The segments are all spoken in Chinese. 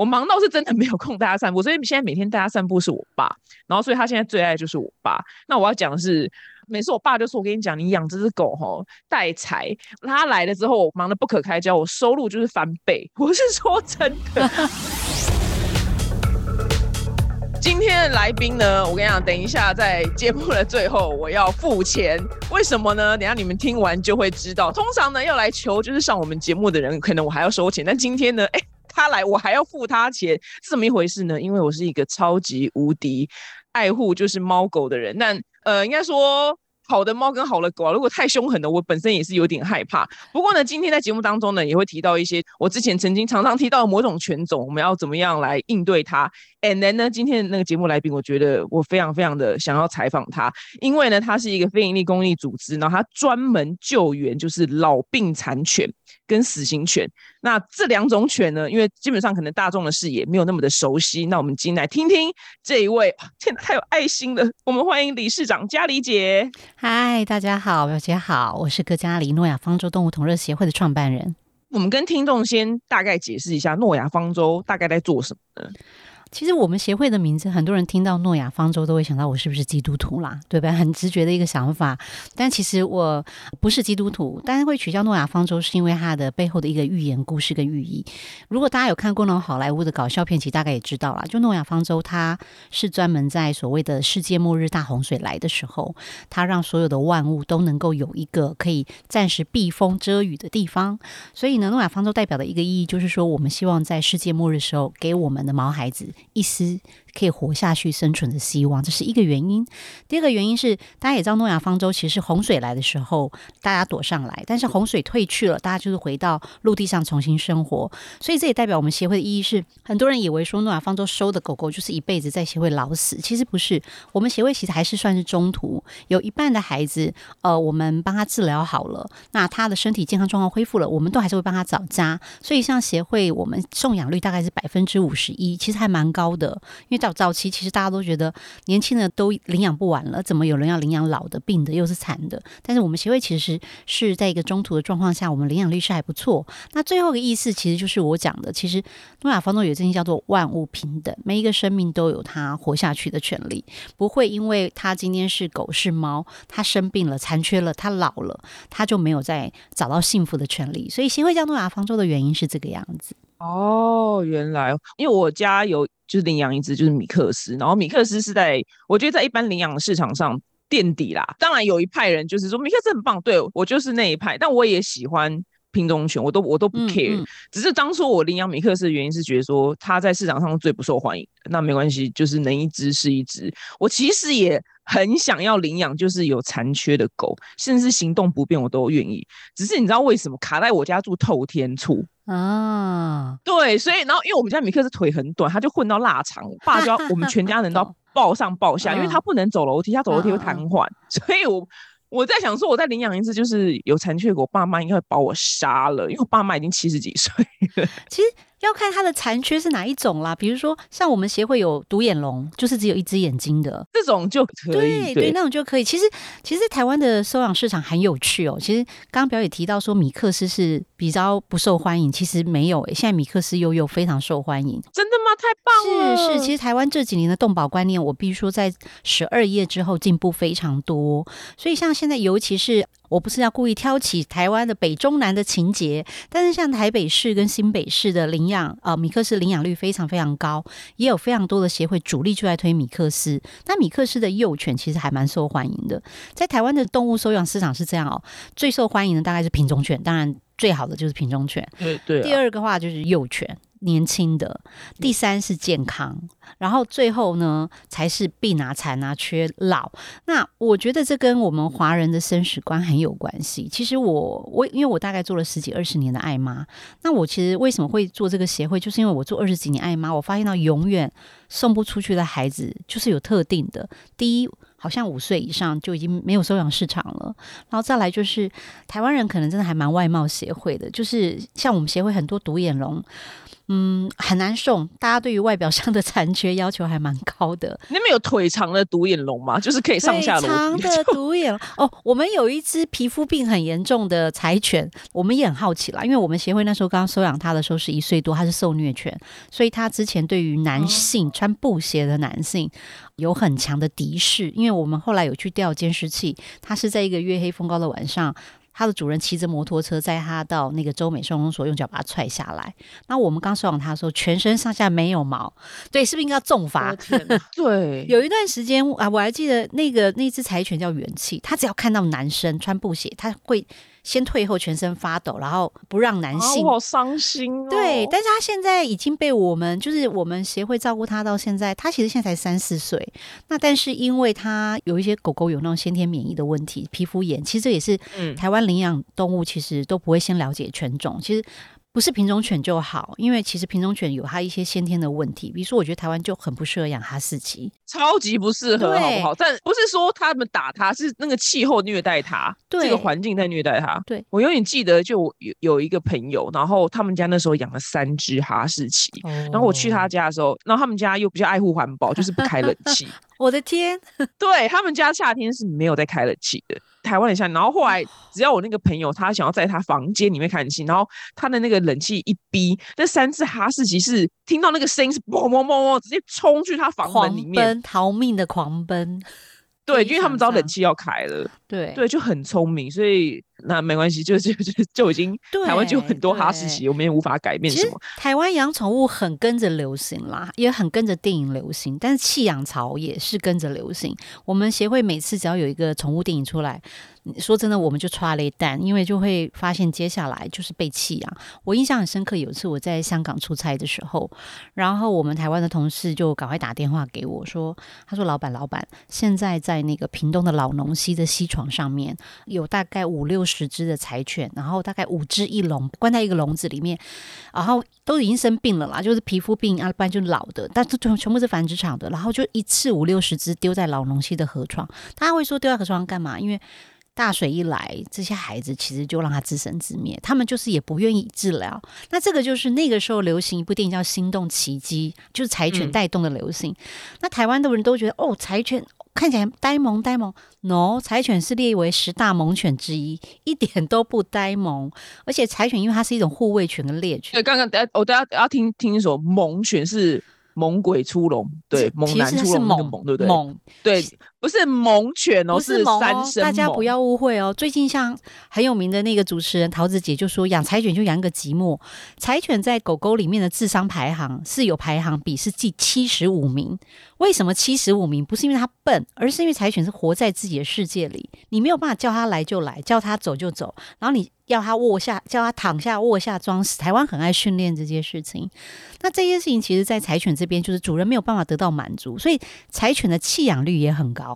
我忙到是真的没有空带他散步，所以现在每天带他散步是我爸，然后所以他现在最爱就是我爸。那我要讲的是，每次我爸就说：“我跟你讲，你养这只狗吼带财，他来了之后，我忙得不可开交，我收入就是翻倍。”我是说真的。今天的来宾呢，我跟你讲，等一下在节目的最后我要付钱，为什么呢？等下你们听完就会知道。通常呢，要来求就是上我们节目的人，可能我还要收钱，但今天呢，哎，他来我还要付他钱，是怎么一回事呢？因为我是一个超级无敌爱护就是猫狗的人，但呃，应该说。好的猫跟好的狗啊，如果太凶狠的，我本身也是有点害怕。不过呢，今天在节目当中呢，也会提到一些我之前曾经常常提到的某种犬种，我们要怎么样来应对它。And then 呢，今天的那个节目来宾，我觉得我非常非常的想要采访他，因为呢，他是一个非营利公益组织，然后他专门救援就是老病残犬跟死刑犬。那这两种犬呢，因为基本上可能大众的视野没有那么的熟悉，那我们今天来听听这一位，天哪，太有爱心了！我们欢迎理事长嘉里姐。嗨，大家好，表姐好，我是哥加里诺亚方舟动物同乐协会的创办人。我们跟听众先大概解释一下诺亚方舟大概在做什么呢？其实我们协会的名字，很多人听到诺亚方舟都会想到我是不是基督徒啦，对吧？很直觉的一个想法。但其实我不是基督徒，但是会取消诺亚方舟，是因为它的背后的一个寓言故事跟寓意。如果大家有看过那种好莱坞的搞笑片，其实大概也知道啦。就诺亚方舟，它是专门在所谓的世界末日大洪水来的时候，它让所有的万物都能够有一个可以暂时避风遮雨的地方。所以呢，诺亚方舟代表的一个意义，就是说我们希望在世界末日时候，给我们的毛孩子。一丝。可以活下去、生存的希望，这是一个原因。第二个原因是，大家也知道诺亚方舟其实洪水来的时候，大家躲上来，但是洪水退去了，大家就是回到陆地上重新生活。所以这也代表我们协会的意义是，很多人以为说诺亚方舟收的狗狗就是一辈子在协会老死，其实不是。我们协会其实还是算是中途，有一半的孩子，呃，我们帮他治疗好了，那他的身体健康状况恢复了，我们都还是会帮他找家。所以像协会，我们送养率大概是百分之五十一，其实还蛮高的，因为。早早期其实大家都觉得年轻的都领养不完了，怎么有人要领养老的、病的又是残的？但是我们协会其实是在一个中途的状况下，我们领养率是还不错。那最后一个意思其实就是我讲的，其实诺亚方舟有这句叫做万物平等，每一个生命都有它活下去的权利，不会因为它今天是狗是猫，它生病了、残缺了、它老了，它就没有再找到幸福的权利。所以协会叫诺亚方舟的原因是这个样子。哦，原来因为我家有就是领养一只就是米克斯，然后米克斯是在我觉得在一般领养市场上垫底啦。当然有一派人就是说米克斯很棒，对我就是那一派，但我也喜欢品种犬，我都我都不 care。只是当初我领养米克斯的原因是觉得说它在市场上最不受欢迎，那没关系，就是能一只是一只。我其实也很想要领养，就是有残缺的狗，甚至行动不便我都愿意。只是你知道为什么卡在我家住透天处？啊，对，所以然后因为我们家米克是腿很短，他就混到腊肠，我爸就要我们全家人都要 抱上抱下，因为他不能走楼梯，他走楼梯会瘫痪，所以我我在想说，我再领养一只，就是有残缺狗，爸妈应该会把我杀了，因为我爸妈已经七十几岁了。其实。要看它的残缺是哪一种啦，比如说像我们协会有独眼龙，就是只有一只眼睛的这种就可以，对对，那种就可以。其实其实台湾的收养市场很有趣哦。其实刚刚表姐提到说米克斯是比较不受欢迎，其实没有诶，现在米克斯又又非常受欢迎。真的吗？太棒了！是是，其实台湾这几年的动保观念，我必须说在十二页之后进步非常多。所以像现在，尤其是我不是要故意挑起台湾的北中南的情节，但是像台北市跟新北市的领养啊，米克斯领养率非常非常高，也有非常多的协会主力就在推米克斯。那米克斯的幼犬其实还蛮受欢迎的，在台湾的动物收养市场是这样哦，最受欢迎的大概是品种犬，当然最好的就是品种犬。对对。第二个话就是幼犬。年轻的，第三是健康，然后最后呢才是病啊、残啊、缺老。那我觉得这跟我们华人的生死观很有关系。其实我我因为我大概做了十几二十年的爱妈，那我其实为什么会做这个协会，就是因为我做二十几年爱妈，我发现到永远送不出去的孩子就是有特定的。第一，好像五岁以上就已经没有收养市场了，然后再来就是台湾人可能真的还蛮外貌协会的，就是像我们协会很多独眼龙。嗯，很难送。大家对于外表上的残缺要求还蛮高的。你们有腿长的独眼龙吗？就是可以上下楼长的独眼龙哦。我们有一只皮肤病很严重的柴犬，我们也很好奇啦，因为我们协会那时候刚刚收养它的时候是一岁多，它是受虐犬，所以它之前对于男性穿布鞋的男性有很强的敌视。因为我们后来有去调监视器，它是在一个月黑风高的晚上。它的主人骑着摩托车载它到那个州美收容所，用脚把它踹下来。那我们刚收养它的时候，全身上下没有毛，对，是不是应该重罚？对，有一段时间啊，我还记得那个那只柴犬叫元气，它只要看到男生穿布鞋，它会。先退后，全身发抖，然后不让男性。我好伤心哦。对，但是他现在已经被我们，就是我们协会照顾他到现在。他其实现在才三四岁。那但是因为他有一些狗狗有那种先天免疫的问题，皮肤炎，其实这也是台湾领养动物其实都不会先了解犬种，其实。不是品种犬就好，因为其实品种犬有它一些先天的问题，比如说我觉得台湾就很不适合养哈士奇，超级不适合，好不好？但不是说他们打它，是那个气候虐待它，这个环境在虐待它。对我永远记得，就有有一个朋友，然后他们家那时候养了三只哈士奇，然后我去他家的时候，然后他们家又比较爱护环保，就是不开冷气。我的天，对他们家夏天是没有在开冷气的。台湾很像，然后后来只要我那个朋友他想要在他房间里面看戏，然后他的那个冷气一逼，那三只哈士奇是听到那个声音是嘣嘣嘣嘣，直接冲去他房门里面逃命的狂奔。对，因为他们知道冷气要开了。对对，就很聪明，所以那没关系，就 就就就已经台湾就有很多哈士奇，我们也无法改变什么。台湾养宠物很跟着流行啦，也很跟着电影流行，但是弃养潮也是跟着流行。我们协会每次只要有一个宠物电影出来，说真的，我们就抓了一蛋，因为就会发现接下来就是被弃养。我印象很深刻，有一次我在香港出差的时候，然后我们台湾的同事就赶快打电话给我说，他说：“老板，老板，现在在那个屏东的老农溪的溪床。”床上面有大概五六十只的柴犬，然后大概五只一笼，关在一个笼子里面，然后都已经生病了啦，就是皮肤病啊，不然就老的，但是全全部是繁殖场的，然后就一次五六十只丢在老农溪的河床。大家会说丢在河床干嘛？因为大水一来，这些孩子其实就让他自生自灭，他们就是也不愿意治疗。那这个就是那个时候流行一部电影叫《心动奇迹》，就是柴犬带动的流行。那台湾的人都觉得哦，柴犬。看起来呆萌呆萌，no，柴犬是列为十大猛犬之一，一点都不呆萌。而且柴犬因为它是一种护卫犬跟猎犬。对，刚刚等下我等下要听听一首猛犬是。猛鬼出笼，对，猛男出笼，猛，对不对？猛，对，不是猛犬哦，是三声。大家不要误会哦。最近像很有名的那个主持人桃子姐就说，养柴犬就养个寂寞。柴犬在狗狗里面的智商排行是有排行比，是第七十五名。为什么七十五名？不是因为它笨，而是因为柴犬是活在自己的世界里，你没有办法叫它来就来，叫它走就走，然后你。要他卧下，叫他躺下卧下装死。台湾很爱训练这件事情，那这些事情其实，在柴犬这边，就是主人没有办法得到满足，所以柴犬的弃养率也很高。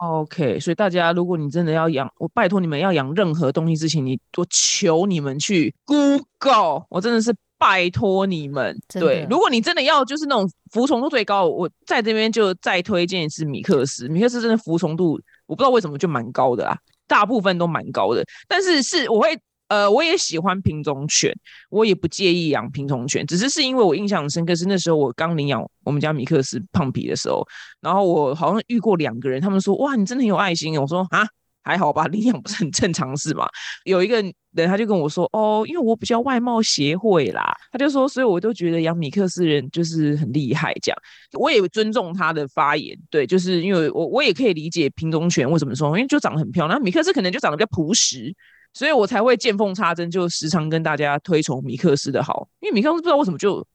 OK，所以大家，如果你真的要养，我拜托你们要养任何东西之前，你我求你们去 Google，我真的是拜托你们。对，如果你真的要就是那种服从度最高，我在这边就再推荐一次米克斯。米克斯真的服从度，我不知道为什么就蛮高的啦，大部分都蛮高的，但是是我会。呃，我也喜欢品种犬，我也不介意养品种犬，只是是因为我印象很深刻，是那时候我刚领养我们家米克斯胖皮的时候，然后我好像遇过两个人，他们说哇，你真的很有爱心。我说啊，还好吧，领养不是很正常事嘛。有一个人他就跟我说，哦，因为我比较外貌协会啦，他就说，所以我都觉得养米克斯人就是很厉害，这样我也尊重他的发言，对，就是因为我我也可以理解品种犬为什么说，因为就长得很漂亮，米克斯可能就长得比较朴实。所以我才会见缝插针，就时常跟大家推崇米克斯的好，因为米克斯不知道为什么就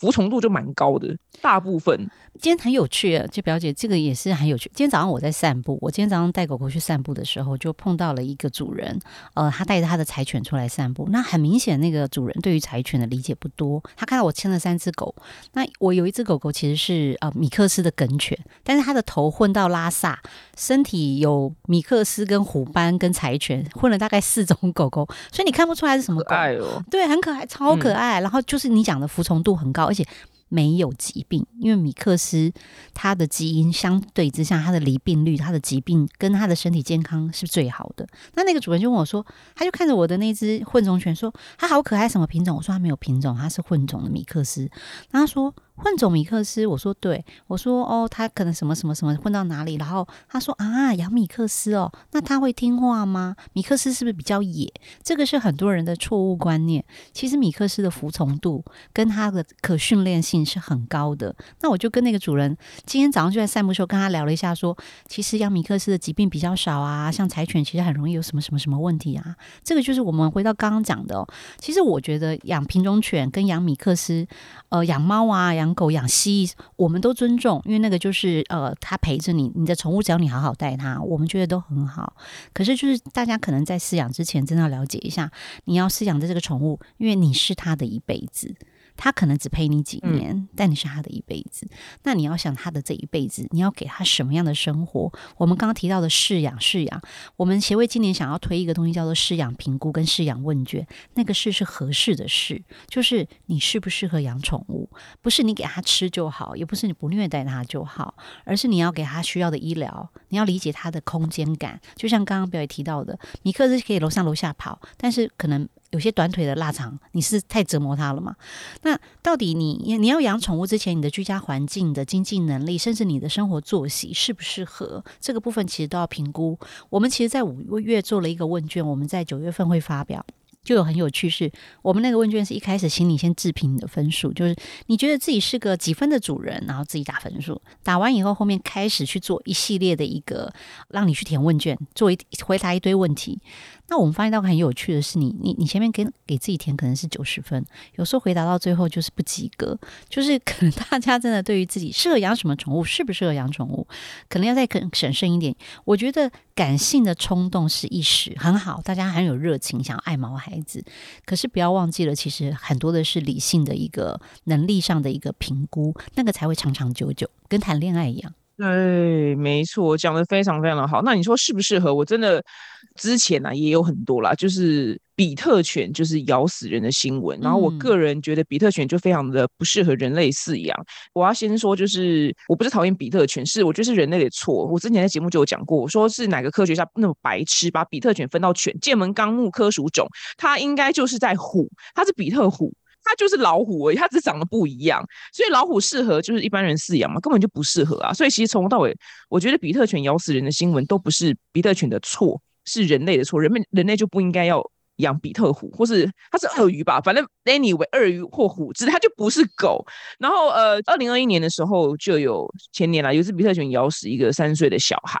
服从度就蛮高的，大部分。今天很有趣啊，就表姐这个也是很有趣。今天早上我在散步，我今天早上带狗狗去散步的时候，就碰到了一个主人，呃，他带着他的柴犬出来散步。那很明显，那个主人对于柴犬的理解不多。他看到我牵了三只狗，那我有一只狗狗其实是呃米克斯的梗犬，但是它的头混到拉萨，身体有米克斯跟虎斑跟柴犬混了大概四种狗狗，所以你看不出来是什么狗。爱哦，对，很可爱，超可爱。然后就是你讲的服从度很高，而且。没有疾病，因为米克斯它的基因相对之下，它的离病率、它的疾病跟他的身体健康是最好的。那那个主人就问我说，他就看着我的那只混种犬说，它好可爱，什么品种？我说它没有品种，它是混种的米克斯。那他说。混种米克斯，我说对，我说哦，他可能什么什么什么混到哪里，然后他说啊，养米克斯哦，那他会听话吗？米克斯是不是比较野？这个是很多人的错误观念。其实米克斯的服从度跟它的可训练性是很高的。那我就跟那个主人今天早上就在散步时候跟他聊了一下，说其实养米克斯的疾病比较少啊，像柴犬其实很容易有什么什么什么问题啊。这个就是我们回到刚刚讲的。其实我觉得养品种犬跟养米克斯，呃，养猫啊，养狗养蜥蜴，我们都尊重，因为那个就是呃，它陪着你，你的宠物只要你好好带它，我们觉得都很好。可是就是大家可能在饲养之前，真的要了解一下，你要饲养的这个宠物，因为你是它的一辈子。他可能只陪你几年，但你是他的一辈子。那你要想他的这一辈子，你要给他什么样的生活？我们刚刚提到的饲养，饲养，我们协会今年想要推一个东西，叫做饲养评估跟饲养问卷。那个适是合适的适，就是你适不适合养宠物，不是你给他吃就好，也不是你不虐待他就好，而是你要给他需要的医疗，你要理解他的空间感。就像刚刚表姐提到的，米克是可以楼上楼下跑，但是可能。有些短腿的腊肠，你是太折磨它了吗？那到底你你要养宠物之前，你的居家环境的经济能力，甚至你的生活作息适不适合，这个部分其实都要评估。我们其实，在五月做了一个问卷，我们在九月份会发表。就有很有趣，是我们那个问卷是一开始请你先自评你的分数，就是你觉得自己是个几分的主人，然后自己打分数，打完以后后面开始去做一系列的一个让你去填问卷，做一回答一堆问题。那我们发现到很有趣的是，你你你前面给给自己填可能是九十分，有时候回答到最后就是不及格，就是可能大家真的对于自己适合养什么宠物，适不适合养宠物，可能要再更审慎一点。我觉得感性的冲动是一时很好，大家很有热情，想要爱毛孩子，可是不要忘记了，其实很多的是理性的一个能力上的一个评估，那个才会长长久久，跟谈恋爱一样。对，没错，讲的非常非常的好。那你说适不适合？我真的之前呢也有很多啦，就是比特犬就是咬死人的新闻。然后我个人觉得比特犬就非常的不适合人类饲养。我要先说，就是我不是讨厌比特犬，是我觉得是人类的错。我之前在节目就有讲过，我说是哪个科学家那么白痴，把比特犬分到犬？剑门纲目科属种，它应该就是在虎，它是比特虎。它就是老虎而已，它只长得不一样，所以老虎适合就是一般人饲养嘛，根本就不适合啊。所以其实从头到尾，我觉得比特犬咬死人的新闻都不是比特犬的错，是人类的错。人们人类就不应该要养比特虎，或是它是鳄鱼吧？反正 anyway，鳄鱼或虎只它就不是狗。然后呃，二零二一年的时候就有前年啦，有一只比特犬咬死一个三岁的小孩。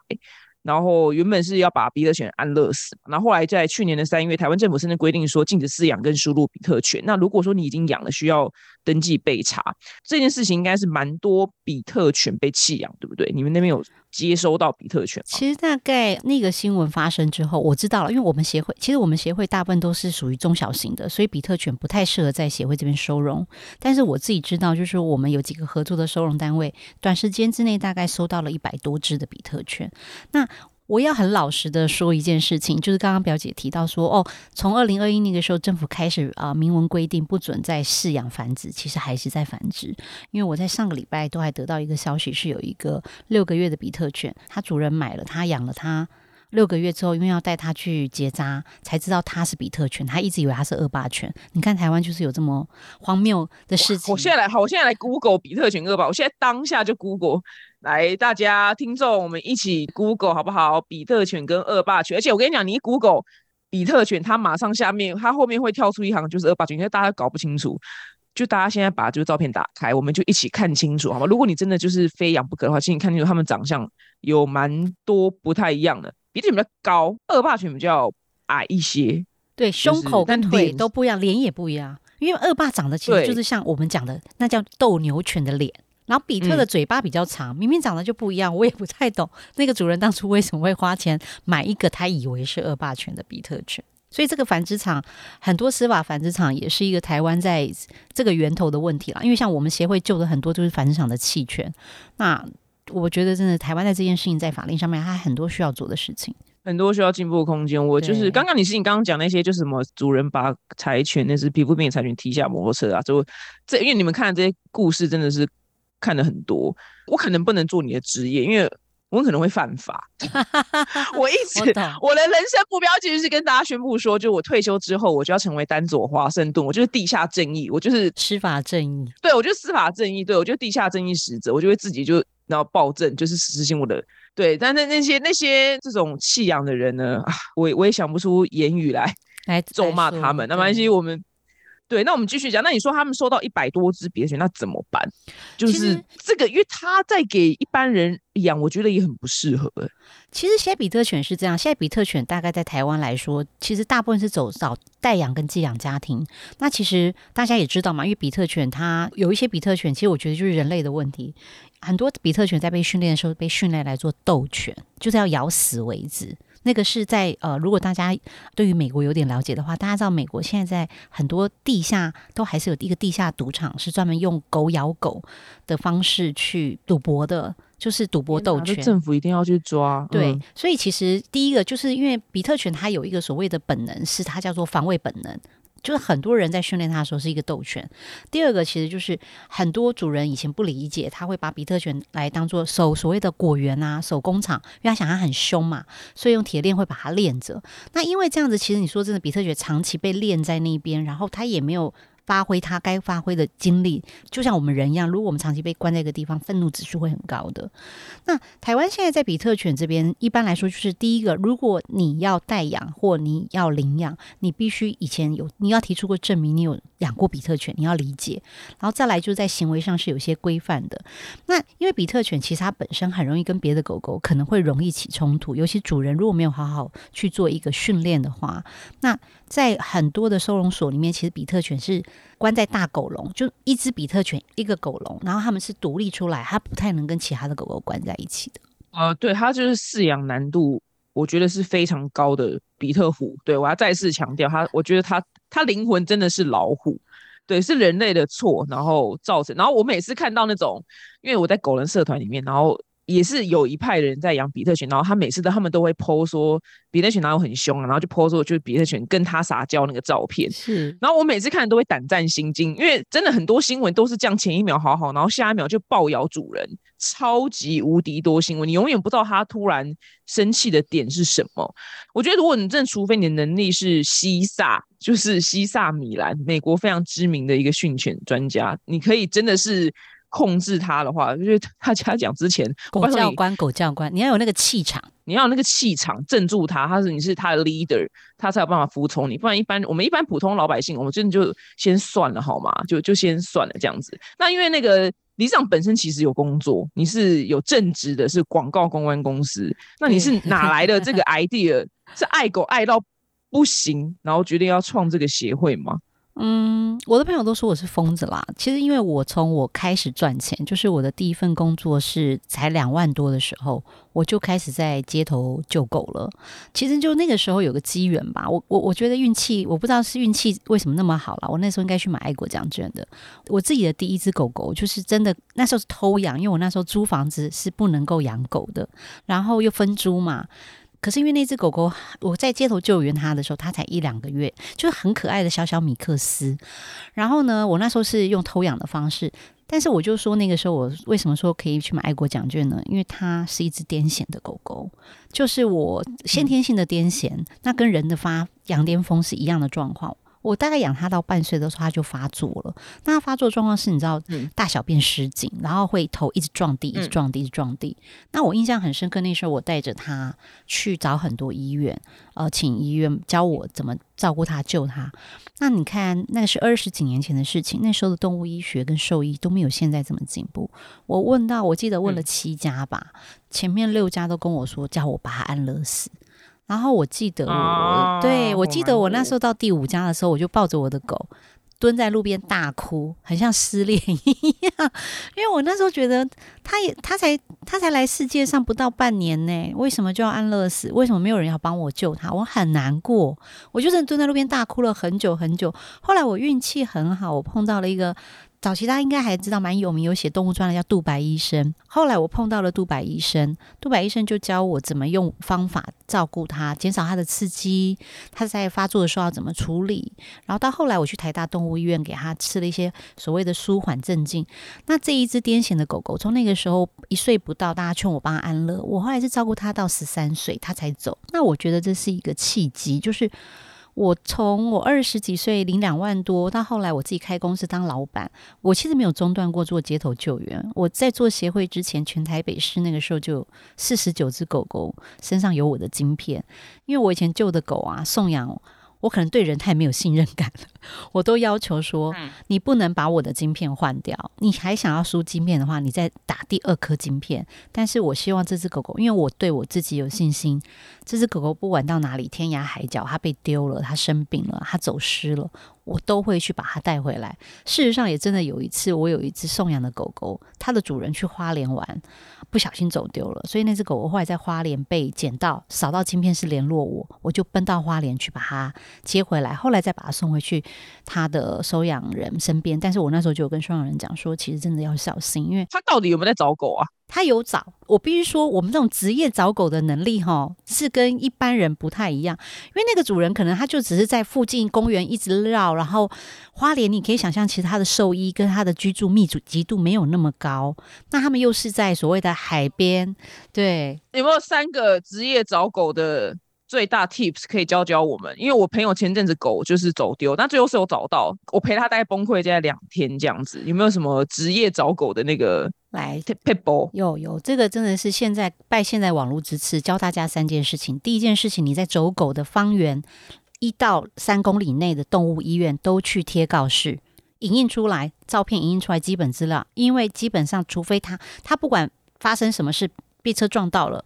然后原本是要把比特犬安乐死，然后后来在去年的三月，台湾政府甚至规定说禁止饲养跟输入比特犬。那如果说你已经养了，需要登记备查，这件事情应该是蛮多比特犬被弃养，对不对？你们那边有？接收到比特犬，其实大概那个新闻发生之后，我知道了，因为我们协会其实我们协会大部分都是属于中小型的，所以比特犬不太适合在协会这边收容。但是我自己知道，就是我们有几个合作的收容单位，短时间之内大概收到了一百多只的比特犬。那我要很老实的说一件事情，就是刚刚表姐提到说，哦，从二零二一那个时候，政府开始啊明文规定不准再饲养繁殖，其实还是在繁殖。因为我在上个礼拜都还得到一个消息，是有一个六个月的比特犬，它主人买了，它养了它六个月之后，因为要带它去结扎，才知道它是比特犬，他一直以为它是恶霸犬。你看台湾就是有这么荒谬的事情。我现在来，好，我现在来 Google 比特犬恶霸，我现在当下就 Google。来，大家听众，我们一起 Google 好不好？比特犬跟恶霸犬，而且我跟你讲，你一 Google 比特犬，它马上下面，它后面会跳出一行就是恶霸犬，因为大家搞不清楚。就大家现在把这个照片打开，我们就一起看清楚，好吗？如果你真的就是非养不可的话，请你看清楚，它们长相有蛮多不太一样的。比特犬比较高，恶霸犬比较矮一些。对，胸口跟腿都不一样，脸也不一样。因为恶霸长得其实就是像我们讲的那叫斗牛犬的脸。然后比特的嘴巴比较长，明明长得就不一样，我也不太懂 那个主人当初为什么会花钱买一个他以为是恶霸犬的比特犬。所以这个繁殖场很多司法繁殖场也是一个台湾在这个源头的问题啦。因为像我们协会救的很多就是繁殖场的弃犬，那我觉得真的台湾在这件事情在法令上面还很多需要做的事情。很多需要进步的空间。我就是刚刚你是你刚刚讲那些，就是什么主人把柴犬那只皮肤病的柴犬踢下摩托车啊，就这因为你们看这些故事真的是看了很多，我可能不能做你的职业，因为我可能会犯法。我一直我我的人生目标其实是跟大家宣布说，就我退休之后，我就要成为丹佐华盛顿，我就是地下正义，我就是司法正义，对我就是司法正义，对我就是地下正义使者，我就会自己就然后暴政，就是实行我的对。但是那些那些这种弃养的人呢，啊，我也我也想不出言语来来咒骂他们。那没关系，我们对，那我们继续讲。那你说他们收到一百多只别犬，那怎么办？就是这个，因为他在给一般人养，我觉得也很不适合、欸。其实现在比特犬是这样，现在比特犬大概在台湾来说，其实大部分是走找代养跟寄养家庭。那其实大家也知道嘛，因为比特犬它有一些比特犬，其实我觉得就是人类的问题。很多比特犬在被训练的时候被训练来做斗犬，就是要咬死为止。那个是在呃，如果大家对于美国有点了解的话，大家知道美国现在在很多地下都还是有一个地下赌场，是专门用狗咬狗的方式去赌博的，就是赌博斗犬。政府一定要去抓。对，嗯所以其实第一个就是因为比特犬它有一个所谓的本能，是它叫做防卫本能。就是很多人在训练它的时候是一个斗犬。第二个其实就是很多主人以前不理解，他会把比特犬来当做手所谓的果园啊、手工厂，因为他想它很凶嘛，所以用铁链会把它链着。那因为这样子，其实你说真的，比特犬长期被链在那边，然后它也没有。发挥它该发挥的精力，就像我们人一样。如果我们长期被关在一个地方，愤怒指数会很高的。那台湾现在在比特犬这边，一般来说就是第一个，如果你要代养或你要领养，你必须以前有你要提出过证明，你有养过比特犬，你要理解。然后再来就是在行为上是有些规范的。那因为比特犬其实它本身很容易跟别的狗狗可能会容易起冲突，尤其主人如果没有好好去做一个训练的话，那在很多的收容所里面，其实比特犬是关在大狗笼，就一只比特犬一个狗笼，然后它们是独立出来，它不太能跟其他的狗狗关在一起的。呃，对，它就是饲养难度，我觉得是非常高的比特虎。对我要再次强调，它，我觉得它，它灵魂真的是老虎，对，是人类的错，然后造成。然后我每次看到那种，因为我在狗人社团里面，然后也是有一派的人在养比特犬，然后他每次都他们都会 PO 说比特犬哪有很凶啊，然后就 PO 说就是比特犬跟他撒娇那个照片。是然后我每次看都会胆战心惊，因为真的很多新闻都是这样，前一秒好好，然后下一秒就暴咬主人，超级无敌多新闻，你永远不知道他突然生气的点是什么。我觉得如果你真的，除非你的能力是西萨，就是西萨米兰，美国非常知名的一个训犬专家，你可以真的是控制他的话，就是大家讲之前，狗教官，狗教官，你要有那个气场。你要有那个气场镇住他，他是你是他的 leader，他才有办法服从你。不然一般我们一般普通老百姓，我们真的就先算了好吗？就就先算了这样子。那因为那个理事长本身其实有工作，你是有正职的，是广告公关公司，那你是哪来的这个 idea？是爱狗爱到不行，然后决定要创这个协会吗？嗯，我的朋友都说我是疯子啦。其实因为我从我开始赚钱，就是我的第一份工作是才两万多的时候，我就开始在街头救狗了。其实就那个时候有个机缘吧，我我我觉得运气，我不知道是运气为什么那么好啦。我那时候应该去买爱国奖券的。我自己的第一只狗狗就是真的那时候是偷养，因为我那时候租房子是不能够养狗的，然后又分租嘛。可是因为那只狗狗，我在街头救援它的时候，它才一两个月，就是很可爱的小小米克斯。然后呢，我那时候是用偷养的方式，但是我就说那个时候我为什么说可以去买爱国奖券呢？因为它是一只癫痫的狗狗，就是我先天性的癫痫，那跟人的发羊癫疯是一样的状况。我大概养它到半岁的时候，它就发作了。那它发作状况是，你知道，嗯大小便失禁，然后会头一直撞地，一直嗯撞地，一直撞地。那我印象很深刻，那时候我带着它去找很多医院，呃，请医院教我怎么照顾它、救它。那你看，那是二十几年前的事情，那时候的动物医学跟兽医都没有现在这么进步。我问到，我记得问了嗯七家吧，前面六家都跟我说叫我把它安乐死。然后我记得我，啊对我记得我那时候到第五家的时候，我就抱着我的狗蹲在路边大哭，很像失恋一样。因为我那时候觉得他也他才他才来世界上不到半年呢，为什么就要安乐死？为什么没有人要帮我救他？我很难过，我就真的蹲在路边大哭了很久很久。后来我运气很好，我碰到了一个早期大家应该还知道蛮有名，有写动物专的叫杜白医生。后来我碰到了杜白医生，杜白医生就教我怎么用方法照顾它，减少它的刺激，它在发作的时候要怎么处理。然后到后来我去台大动物医院给它吃了一些所谓的舒缓镇静。那这一只癫痫的狗狗，从那个时候一岁不到，大家劝我帮它安乐，我后来是照顾它到十三岁，它才走。那我觉得这是一个契机，就是。我从我二十几岁领两万多，到后来我自己开公司当老板，我其实没有中断过做街头救援。我在做协会之前，全台北市那个时候就四十九只狗狗身上有我的晶片，因为我以前救的狗啊送养。我可能对人太没有信任感了，我都要求说，你不能把我的晶片换掉，你还想要输晶片的话，你再打第二颗晶片。但是我希望这只狗狗，因为我对我自己有信心，这只狗狗不管到哪里，天涯海角，它被丢了，它生病了，它走失了。我都会去把它带回来。事实上，也真的有一次，我有一只送养的狗狗，它的主人去花莲玩，不小心走丢了。所以那只狗狗后来在花莲被捡到，扫到晶片是联络我，我就奔到花莲去把它接回来。后来再把它送回去它的收养人身边。但是我那时候就有跟收养人讲说，其实真的要小心，因为它到底有没有在找狗啊？他有找，我必须说，我们这种职业找狗的能力，哈，是跟一般人不太一样。因为那个主人可能他就只是在附近公园一直绕，然后花莲，你可以想象，其实他的兽医跟他的居住密集度没有那么高。那他们又是在所谓的海边，对，有没有三个职业找狗的？最大 tips 可以教教我们，因为我朋友前阵子狗就是走丢，但最后是有找到，我陪他大概崩溃在两天这样子。有没有什么职业找狗的那个来 people？有有，这个真的是现在拜现在网络之赐，教大家三件事情。第一件事情，你在走狗的方圆一到三公里内的动物医院都去贴告示，影印出来，照片影印出来基本资料，因为基本上除非他他不管发生什么事，被车撞到了。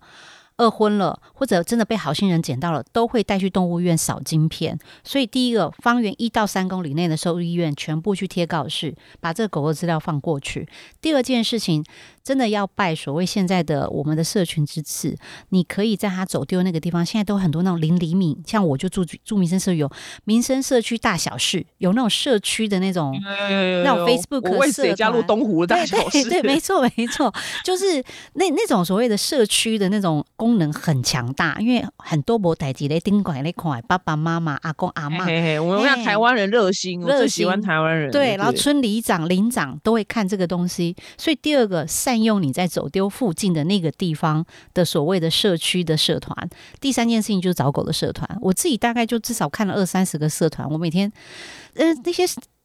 饿昏了，或者真的被好心人捡到了，都会带去动物医院扫晶片。所以，第一个方圆一到三公里内的兽医院，全部去贴告示，把这个狗狗资料放过去。第二件事情。真的要拜所谓现在的我们的社群之赐，你可以在他走丢那个地方，现在都很多那种零厘米，像我就住住民生社区，有民生社区大小事，有那种社区的那种那种 Facebook 社加入东湖大小事，对，没错没错，就是那那种所谓的社区的那种功能很强大，因为很多博代机咧顶拐那块爸爸妈妈阿公阿妈，我们台湾人热心，热喜欢台湾人，对，然后村里长邻长都会看这个东西，所以第二个善。占用你在走丢附近的那个地方的所谓的社区的社团。第三件事情就是找狗的社团。我自己大概就至少看了二三十个社团。我每天，呃，那些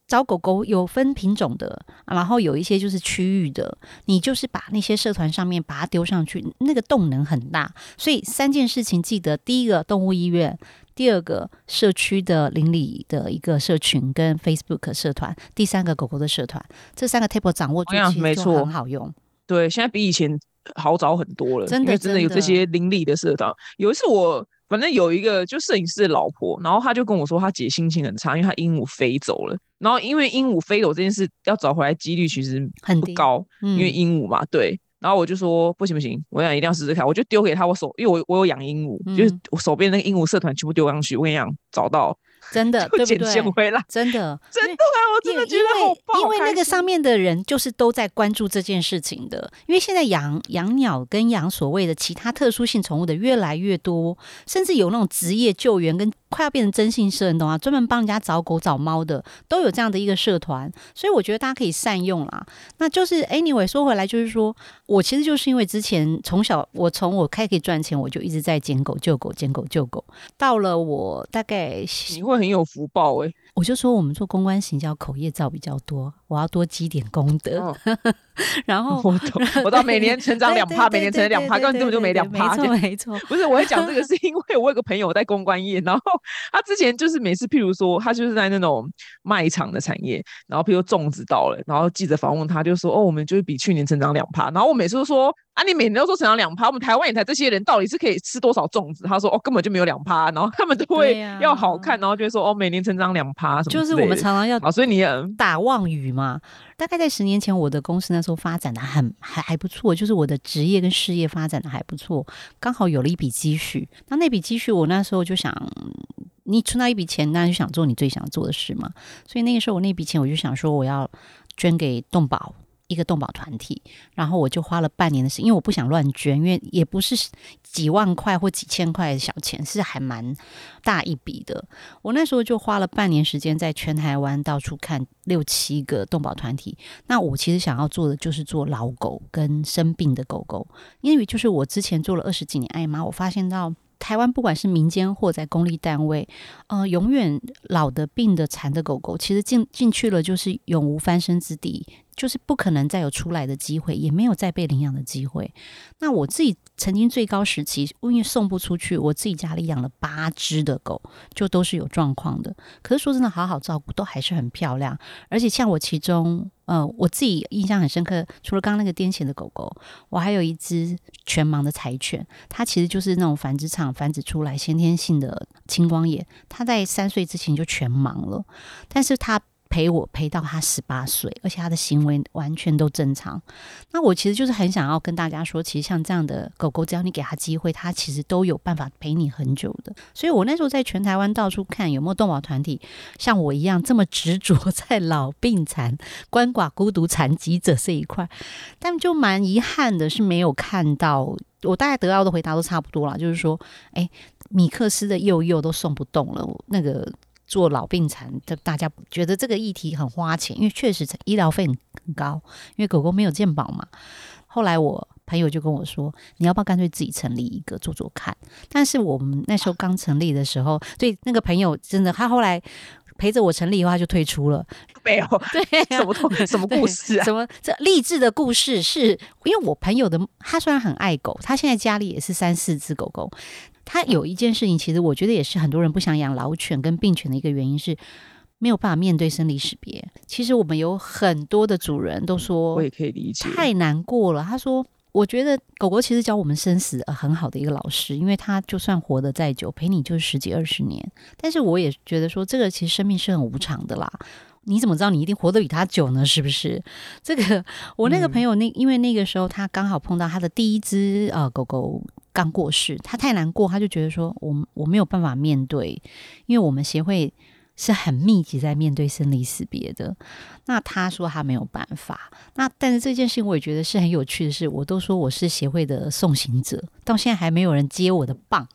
找狗狗有分品种的，然后有一些就是区域的。你就是把那些社团上面把它丢上去，那个动能很大。所以三件事情记得：第一个动物医院，第二个社区的邻里的一个社群跟 Facebook 社团，第三个狗狗的社团。这三个 table 掌握住，没错，很好用。对，现在比以前好找很多了，真的真的有这些邻里的社团。有一次我反正有一个就摄影师的老婆，然后他就跟我说，他姐心情很差，因为他鹦鹉飞走了。然后因为鹦鹉飞走这件事要找回来几率其实很高，因为鹦鹉嘛，对。然后我就说不行不行，我想一定要试试看，我就丢给他我手，因为我我有养鹦鹉，就是我手边那个鹦鹉社团全部丢上去，我跟你讲找到。真的，对不对？真的，真的啊！我真的觉得好棒。因为那个上面的人就是都在关注这件事情的。因为现在养养鸟跟养所谓的其他特殊性宠物的越来越多，甚至有那种职业救援跟快要变成征信社，你懂吗？专门帮人家找狗找猫的都有这样的一个社团。所以我觉得大家可以善用啦。那就是 anyway 说回来，就是说我其实就是因为之前从小我从我开始赚钱，我就一直在捡狗救狗捡狗救狗。到了我大概。你会很有福报哎。我就说我们做公关行销口业照比较多，我要多积点功德。然后我 我到每年成长两趴，每年成长两趴，根本就没两趴。没错没错，不是我会讲这个，是因为我有个朋友在公关业，然后他之前就是每次，譬如说他就是在那种卖场的产业，然后譬如粽子到了，然后记者访问他，就说哦，我们就是比去年成长两趴。然后我每次都说啊，你每年都说成长两趴，我们台湾也才这些人到底是可以吃多少粽子？他说哦，根本就没有两趴。然后他们都会要好看，然后就会说哦，每年成长两趴什么。就是我们常常要啊，所以你打望语嘛。大概在十年前，我的公司那时候发展的很还还不错，就是我的职业跟事业发展的还不错，刚好有了一笔积蓄。那那笔积蓄，我那时候就想，你存到一笔钱，那就想做你最想做的事嘛。所以那个时候，我那笔钱，我就想说，我要捐给动保。一个动保团体，然后我就花了半年的时间，因为我不想乱捐，因为也不是几万块或几千块的小钱，是还蛮大一笔的。我那时候就花了半年时间，在全台湾到处看六七个动保团体。那我其实想要做的就是做老狗跟生病的狗狗，因为就是我之前做了二十几年爱妈，我发现到。台湾不管是民间或在公立单位，呃，永远老的、病的、残的狗狗，其实进进去了就是永无翻身之地，就是不可能再有出来的机会，也没有再被领养的机会。那我自己曾经最高时期，因为送不出去，我自己家里养了八只的狗，就都是有状况的。可是说真的，好好照顾，都还是很漂亮。而且像我其中。呃，我自己印象很深刻，除了刚刚那个癫痫的狗狗，我还有一只全盲的柴犬，它其实就是那种繁殖场繁殖出来先天性的青光眼，它在三岁之前就全盲了，但是它。陪我陪到他十八岁，而且他的行为完全都正常。那我其实就是很想要跟大家说，其实像这样的狗狗，只要你给他机会，他其实都有办法陪你很久的。所以我那时候在全台湾到处看有没有动保团体像我一样这么执着 在老病残、鳏寡孤独残疾者这一块，但就蛮遗憾的是没有看到。我大概得到的回答都差不多了，就是说，哎，米克斯的幼幼都送不动了，那个。做老病残的，大家觉得这个议题很花钱，因为确实医疗费很高，因为狗狗没有健保嘛。后来我朋友就跟我说：“你要不要干脆自己成立一个做做看？”但是我们那时候刚成立的时候，所以那个朋友真的，他后来陪着我成立以后，他就退出了。没有，对，什么 什么故事啊？什么这励志的故事？是因为我朋友的，他虽然很爱狗，他现在家里也是三四只狗狗。他有一件事情，其实我觉得也是很多人不想养老犬跟病犬的一个原因，是没有办法面对生离死别。其实我们有很多的主人都说，我也可以理解，太难过了。他说：“我觉得狗狗其实教我们生死很好的一个老师，因为它就算活得再久，陪你就是十几二十年。但是我也觉得说，这个其实生命是很无常的啦。你怎么知道你一定活得比他久呢？是不是？这个我那个朋友，那因为那个时候他刚好碰到他的第一只呃狗狗。”刚过世，他太难过，他就觉得说，我我没有办法面对，因为我们协会是很密集在面对生离死别的。那他说他没有办法，那但是这件事情我也觉得是很有趣的事。我都说我是协会的送行者，到现在还没有人接我的棒，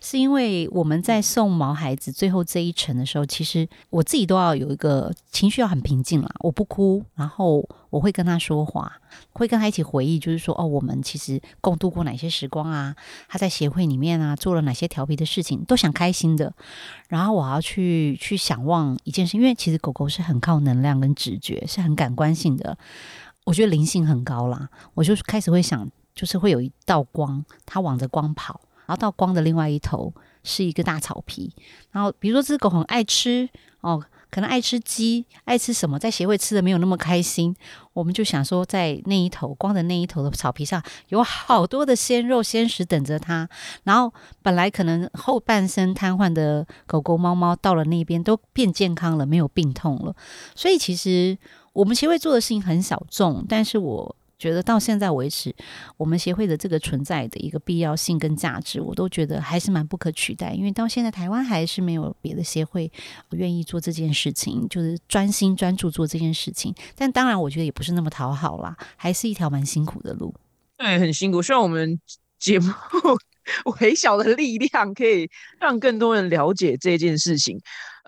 是因为我们在送毛孩子最后这一程的时候，其实我自己都要有一个情绪要很平静啦，我不哭，然后我会跟他说话，会跟他一起回忆，就是说哦，我们其实共度过哪些时光啊？他在协会里面啊做了哪些调皮的事情，都想开心的。然后我要去去想望一件事，因为其实狗狗是很靠能量跟直觉，是很感官性的。我觉得灵性很高啦，我就开始会想，就是会有一道光，它往着光跑，然后到光的另外一头是一个大草皮。然后比如说这只狗很爱吃哦。可能爱吃鸡，爱吃什么，在协会吃的没有那么开心，我们就想说，在那一头光的那一头的草皮上，有好多的鲜肉鲜食等着它。然后本来可能后半生瘫痪的狗狗、猫猫，到了那边都变健康了，没有病痛了。所以其实我们协会做的事情很小众，但是我。觉得到现在为止，我们协会的这个存在的一个必要性跟价值，我都觉得还是蛮不可取代。因为到现在台湾还是没有别的协会愿意做这件事情，就是专心专注做这件事情。但当然，我觉得也不是那么讨好啦，还是一条蛮辛苦的路。对，很辛苦。希望我们节目 微小的力量，可以让更多人了解这件事情。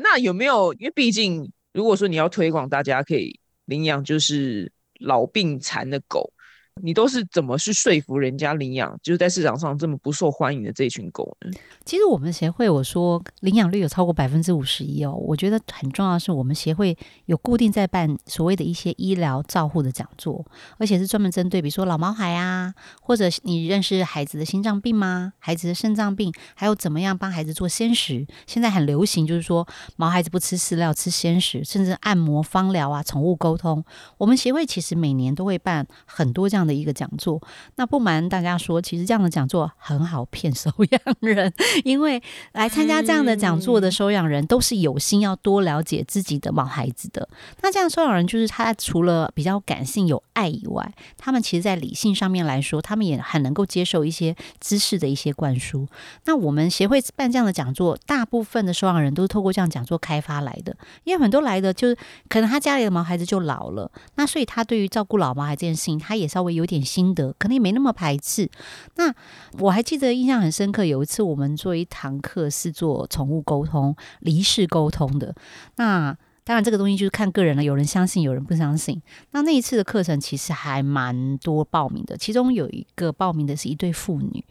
那有没有？因为毕竟，如果说你要推广，大家可以领养，就是。老病残的狗。你都是怎么去说服人家领养？就是在市场上这么不受欢迎的这群狗呢？其实我们协会我说领养率有超过百分之五十一哦。我觉得很重要的是，我们协会有固定在办所谓的一些医疗照护的讲座，而且是专门针对，比如说老毛孩啊，或者你认识孩子的心脏病吗？孩子的肾脏病，还有怎么样帮孩子做鲜食？现在很流行，就是说毛孩子不吃饲料，吃鲜食，甚至按摩、芳疗啊，宠物沟通。我们协会其实每年都会办很多这样。样的一个讲座。那不瞒大家说，其实这样的讲座很好骗收养人，因为来参加这样的讲座的收养人都是有心要多了解自己的毛孩子的。那这样收养人就是他除了比较感性有爱以外，他们其实在理性上面来说，他们也很能够接受一些知识的一些灌输。那我们协会办这样的讲座，大部分的收养人都是透过这样讲座开发来的，因为很多来的就是可能他家里的毛孩子就老了，那所以他对于照顾老毛孩这件事情，他也稍微有点心得，可能也没那么排斥。那我还记得印象很深刻，有一次我们做一堂课是做宠物沟通、离世沟通的，那。当然，这个东西就是看个人了，有人相信，有人不相信。那那一次的课程其实还蛮多报名的，其中有一个报名的是一对父女，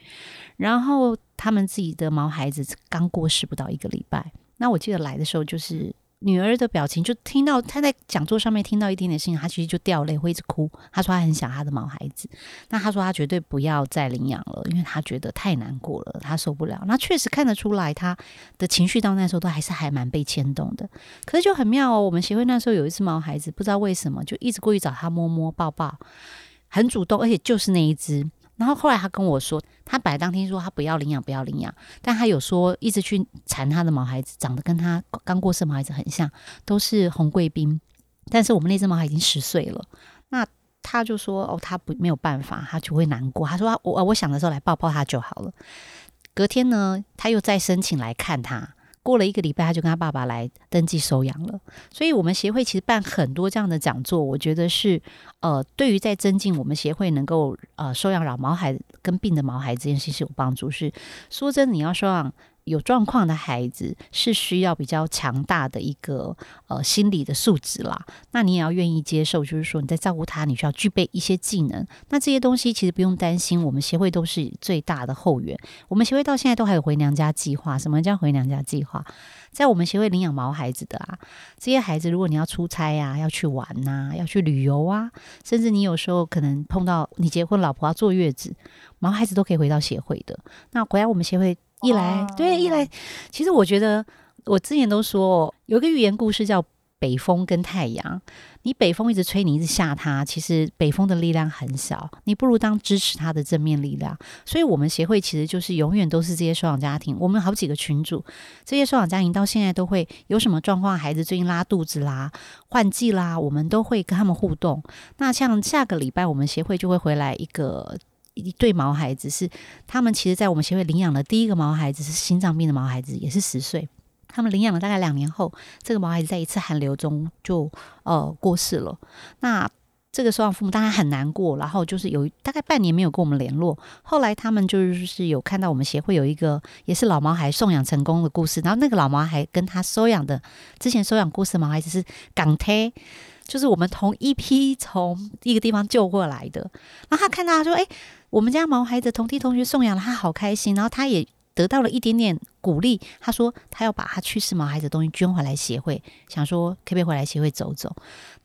然后他们自己的毛孩子刚过世不到一个礼拜。那我记得来的时候就是。女儿的表情，就听到她在讲座上面听到一点点事情，她其实就掉泪，会一直哭。她说她很想她的毛孩子，那她说她绝对不要再领养了，因为她觉得太难过了，她受不了。那确实看得出来，她的情绪到那时候都还是还蛮被牵动的。可是就很妙哦，我们协会那时候有一只毛孩子，不知道为什么就一直过去找她摸摸抱抱，很主动，而且就是那一只。然后后来他跟我说，他本来当天说他不要领养，不要领养，但他有说一直去缠他的毛孩子，长得跟他刚过世毛孩子很像，都是红贵宾。但是我们那只毛孩已经十岁了，那他就说哦，他不没有办法，他就会难过。他说我我想的时候来抱抱他就好了。隔天呢，他又再申请来看他。过了一个礼拜，他就跟他爸爸来登记收养了。所以，我们协会其实办很多这样的讲座，我觉得是呃，对于在增进我们协会能够呃收养老毛孩跟病的毛孩这件事是有帮助。是说真，你要收养。有状况的孩子是需要比较强大的一个呃心理的素质啦。那你也要愿意接受，就是说你在照顾他，你需要具备一些技能。那这些东西其实不用担心，我们协会都是最大的后援。我们协会到现在都还有回娘家计划。什么叫回娘家计划？在我们协会领养毛孩子的啊，这些孩子如果你要出差啊，要去玩呐，要去旅游啊，甚至你有时候可能碰到你结婚，老婆要坐月子，毛孩子都可以回到协会的。那回来我们协会。一来，对，一来，其实我觉得，我之前都说，有个寓言故事叫北风跟太阳。你北风一直吹，你一直吓他，其实北风的力量很小，你不如当支持他的正面力量。所以，我们协会其实就是永远都是这些收养家庭，我们好几个群主，这些收养家庭到现在都会有什么状况，孩子最近拉肚子啦、换季啦，我们都会跟他们互动。那像下个礼拜，我们协会就会回来一个。一对毛孩子是他们，其实，在我们协会领养的第一个毛孩子是心脏病的毛孩子，也是十岁。他们领养了大概两年后，这个毛孩子在一次寒流中就呃过世了。那这个收养父母当然很难过，然后就是有大概半年没有跟我们联络。后来他们就是有看到我们协会有一个也是老毛孩送养成功的故事，然后那个老毛孩跟他收养的之前收养过世的毛孩子是港胎。就是我们同一批从一个地方救过来的，然后他看到他说：“哎，我们家毛孩子同梯同学送养了，他好开心。”然后他也得到了一点点鼓励。他说：“他要把他去世毛孩子的东西捐回来协会，想说可不可以回来协会走走。”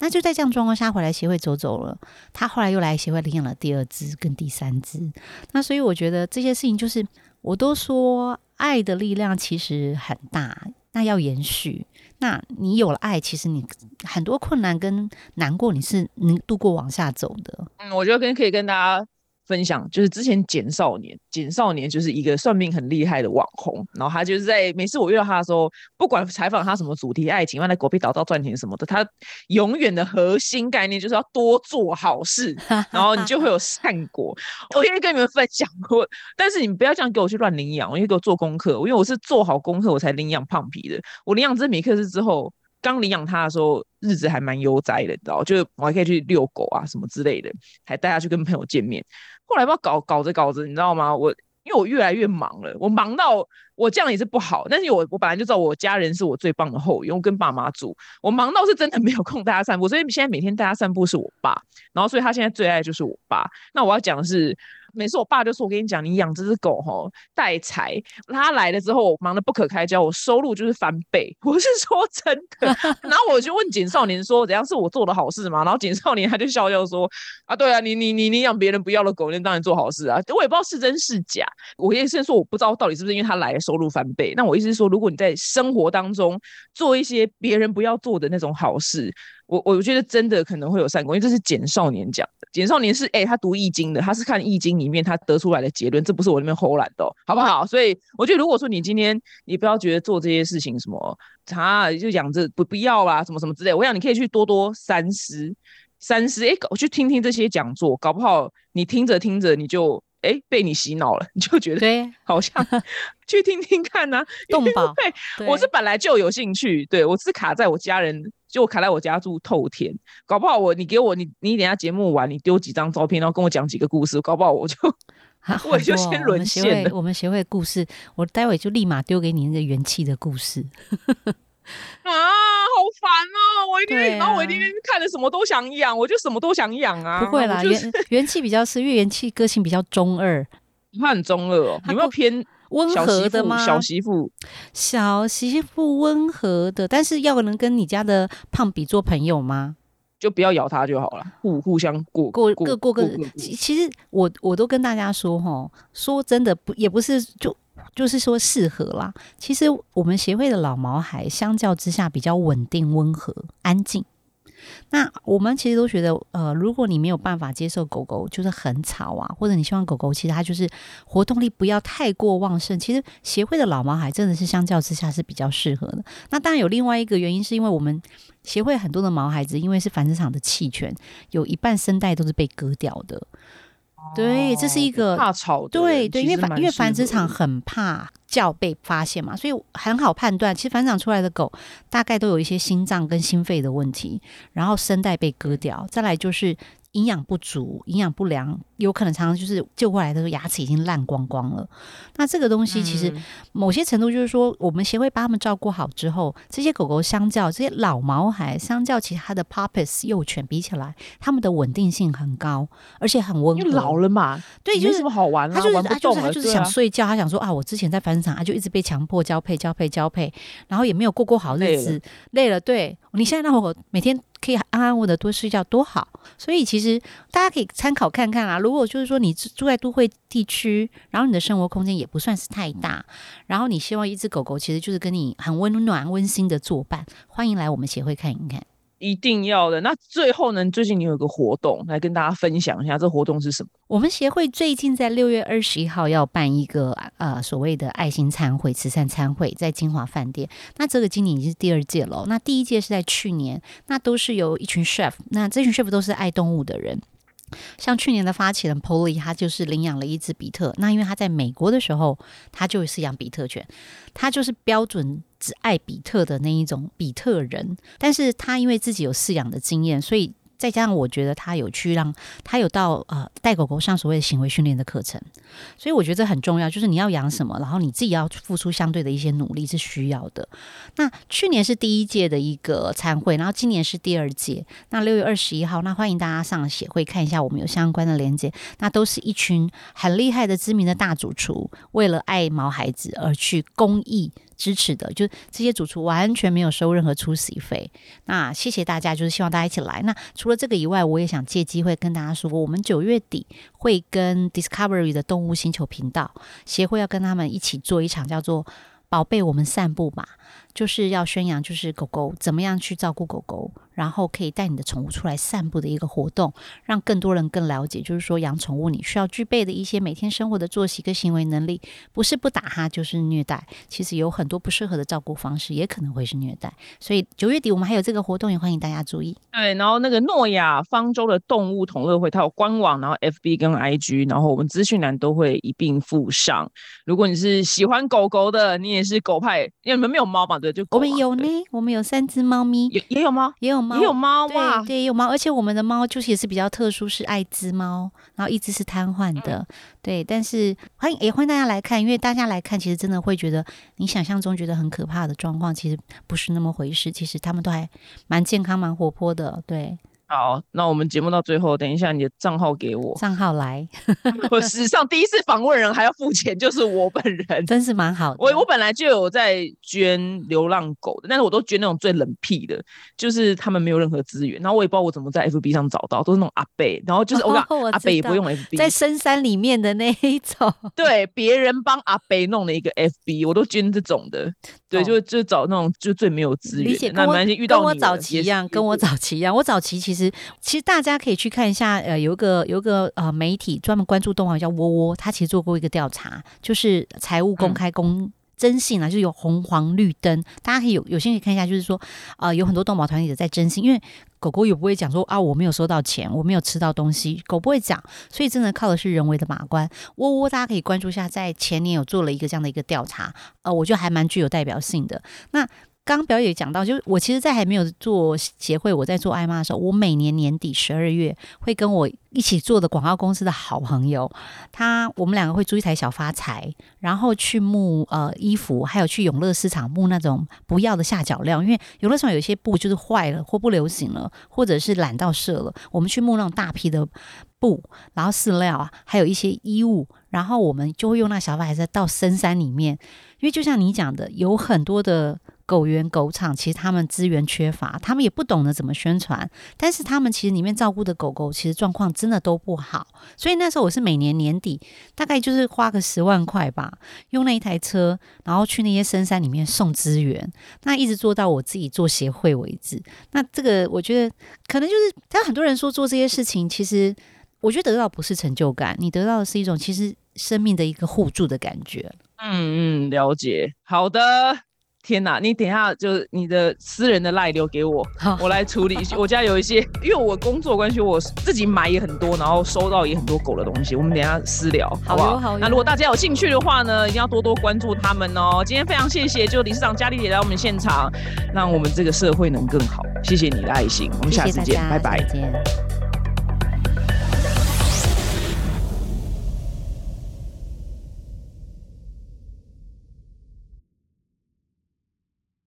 那就在这样状况下回来协会走走了。他后来又来协会领养了第二只跟第三只。那所以我觉得这些事情就是，我都说爱的力量其实很大，那要延续。那你有了爱，其实你很多困难跟难过，你是能度过往下走的。嗯，我觉得跟可以跟大家。分享就是之前简少年，简少年就是一个算命很厉害的网红，然后他就是在每次我遇到他的时候，不管采访他什么主题，爱情、放在狗屁倒灶赚钱什么的，他永远的核心概念就是要多做好事，然后你就会有善果。我愿意跟你们分享过，但是你们不要这样给我去乱领养，因为给我做功课，因为我是做好功课我才领养胖皮的。我领养这米克斯之后。刚领养他的时候，日子还蛮悠哉的，你知道，就是我还可以去遛狗啊什么之类的，还带他去跟朋友见面。后来不知道搞搞着搞着，你知道吗？我因为我越来越忙了，我忙到我这样也是不好。但是我我本来就知道我家人是我最棒的后援，我跟爸妈住，我忙到是真的没有空带他散步，所以现在每天带他散步是我爸，然后所以他现在最爱就是我爸。那我要讲的是。每次我爸就说：“我跟你讲，你养这只狗吼带财，他来了之后忙得不可开交，我收入就是翻倍。我是说真的。然后我就问简少年说：怎样是我做的好事吗？然后简少年他就笑笑说：啊，对啊，你你你你养别人不要的狗，那当然做好事啊。我也不知道是真是假。我意思是说，我不知道到底是不是因为他来了收入翻倍。那我意思是说，如果你在生活当中做一些别人不要做的那种好事。”我我觉得真的可能会有善功，因为这是简少年讲的。简少年是哎、他读易经的，他是看易经里面他得出来的结论，这不是我那边偷懒的哦、好不好？所以我觉得，如果说你今天你不要觉得做这些事情什么啊，就养着不不要啦，什么什么之类，我想你可以去多多三思，三思。哎、我去听听这些讲座，搞不好你听着听着你就哎、被你洗脑了，你就觉得对，好像 去听听看呐、动保对，对我是本来就有兴趣，对我是卡在我家人，就我卡在我家住透天，搞不好我你给我你你等下节目完，你丢几张照片，然后跟我讲几个故事，搞不好我就 啊 我也就先沦陷了会我们协会故事，我待会就立马丢给你那个元气的故事。啊，好烦哦！我一天，然后我一啊天看了什么都想养，我就什么都想养啊。不会啦，我就是元元气比较是，因为元气个性比较中二，他很中二哦，有没有偏温？和的吗？小媳妇小媳妇温和的，但是要能跟你家的胖比做朋友吗？就不要咬他就好了，互互相过过各过各其实我我都跟大家说哈，说真的不也不是就就是说适合啦。其实我们协会的老毛孩相较之下比较稳定、温和、安静。那我们其实都觉得，呃，如果你没有办法接受狗狗就是很吵啊，或者你希望狗狗其实它就是活动力不要太过旺盛，其实协会的老毛孩真的是相较之下是比较适合的。那当然有另外一个原因，是因为我们协会很多的毛孩子，因为是繁殖场的弃权，有一半声带都是被割掉的。对，这是一个怕吵的对对，因为繁因为繁殖场很怕叫被发现嘛，所以很好判断。其实繁殖场出来的狗大概都有一些心脏跟心肺的问题，然后声带被割掉，再来就是营养不足、营养不良，有可能常常就是救过来的时候牙齿已经烂光光了。那这个东西其实嗯某些程度就是说，我们协会把它们照顾好之后，这些狗狗相较这些老毛孩，相较其他的 puppies 幼犬比起来，它们的稳定性很高，而且很温和。因为老了嘛，对，就是么好玩啦，他就是玩不他就是就是想睡觉，他想说啊，我之前在繁殖场啊就一直被强迫交配、交配、交配，然后也没有过过好日子，累了。对你现在让我每天可以安安稳稳的多睡觉，多好。所以其实大家可以参考看看啊。如果就是说你住住在都会地区，然后你的生活空间也不算是太大，然后你希望一只狗狗其实就是跟你很温暖、温馨的作伴，欢迎来我们协会看一看。一定要的。那最后呢，最近你有个活动来跟大家分享一下，这活动是什么？我们协会最近在六月二十一号要办一个呃所谓的爱心餐会、慈善餐会，在金华饭店。那这个今年已经是第二届了，那第一届是在去年，那都是由一群 chef，那这群 chef 都是爱动物的人。像去年的发起人 Polly，他就是领养了一只比特。那因为他在美国的时候，他就是养比特犬，他就是标准只爱比特的那一种比特人。但是他因为自己有饲养的经验，所以再加上我觉得他有去让他有到呃带狗狗上所谓的行为训练的课程，所以我觉得这很重要，就是你要养什么，然后你自己要付出相对的一些努力是需要的。那去年是第一届的一个参会，然后今年是第二届。那六月二十一号，那欢迎大家上协会看一下，我们有相关的连接。那都是一群很厉害的知名的大主厨，为了爱毛孩子而去公益支持的，就这些主厨完全没有收任何出席费。那谢谢大家，就是希望大家一起来。那除了这个以外，我也想借机会跟大家说，我们九月底会跟 Discovery 的动物星球频道协会要跟他们一起做一场叫做“宝贝，我们散步吧”，就是要宣扬就是狗狗怎么样去照顾狗狗，然后可以带你的宠物出来散步的一个活动，让更多人更了解，就是说养宠物你需要具备的一些每天生活的作息跟行为能力，不是不打它就是虐待。其实有很多不适合的照顾方式，也可能会是虐待。所以九月底我们还有这个活动，也欢迎大家注意。对，然后那个诺亚方舟的动物同乐会，它有官网，然后 FB 跟 IG，然后我们资讯栏都会一并附上。如果你是喜欢狗狗的，你也是狗派，因为你们没有猫嘛，对，就狗嘛我们有呢，我们有三只猫咪，也也有猫，也有猫，也有猫哇对，也，有猫，而且我们的猫就是也是比较特殊，是爱滋猫，然后一只是瘫痪的，对。但是欢迎也欢迎大家来看，因为大家来看，其实真的会觉得你想象中觉得很可怕的状况，其实不是那么回事。其实他们都还蛮健康、蛮活泼的，对。好，那我们节目到最后，等一下你的账号给我。账号来，我史上第一次访问人还要付钱，就是我本人。真是蛮好的。我我本来就有在捐流浪狗的，但是我都捐那种最冷僻的，就是他们没有任何资源，然后我也不知道我怎么在 FB 上找到，都是那种阿贝，然后就是我阿贝也不用 FB，在深山里面的那一种，对别人帮阿贝弄了一个 FB，我都捐这种的。对，哦就就找那种就最没有资源的。那理解跟我没关系，遇到跟我早期一样，跟我早期一样。我早期其实其实大家可以去看一下，呃，有一个有一个呃媒体专门关注动画叫窝窝，他其实做过一个调查，就是财务公嗯开公。征信啊，就是有红黄绿灯，大家可以有有兴趣看一下，就是说，啊，有很多动保团体的在征信，因为狗狗也不会讲说啊，我没有收到钱，我没有吃到东西，狗不会讲，所以真的靠的是人为的把关。窝窝大家可以关注一下，在前年有做了一个这样的一个调查，呃，我觉得还蛮具有代表性的。那刚刚表姐讲到，就是我其实，在还没有做协会，我在做艾妈的时候，我每年年底十二月会跟我一起做的广告公司的好朋友，他我们两个会租一台小发财，然后去募呃衣服，还有去永乐市场募那种不要的下脚料，因为永乐市场有些布就是坏了或不流行了，或者是懒到色了，我们去募那种大批的布，然后饲料啊，还有一些衣物，然后我们就会用那小发财到深山里面，因为就像你讲的，有很多的。狗园、狗场，其实他们资源缺乏，他们也不懂得怎么宣传，但是他们其实里面照顾的狗狗，其实状况真的都不好。所以那时候我是每年年底，大概就是花个十万块吧，用那一台车，然后去那些深山里面送资源，那一直做到我自己做协会为止。那这个我觉得可能就是，但很多人说做这些事情，其实我觉得得到不是成就感，你得到的是一种其实生命的一个互助的感觉。嗯嗯，了解。好的。天哪，你等一下就你的私人的赖留给我，我来处理。我家有一些，因为我工作关系，我自己买也很多，然后收到也很多狗的东西。我们等一下私聊，好不好？那如果大家有兴趣的话呢，一定要多多关注他们哦。今天非常谢谢，就理事长佳丽姐来我们现场，让我们这个社会能更好。谢谢你的爱心，我们下次见，谢谢拜拜再。见。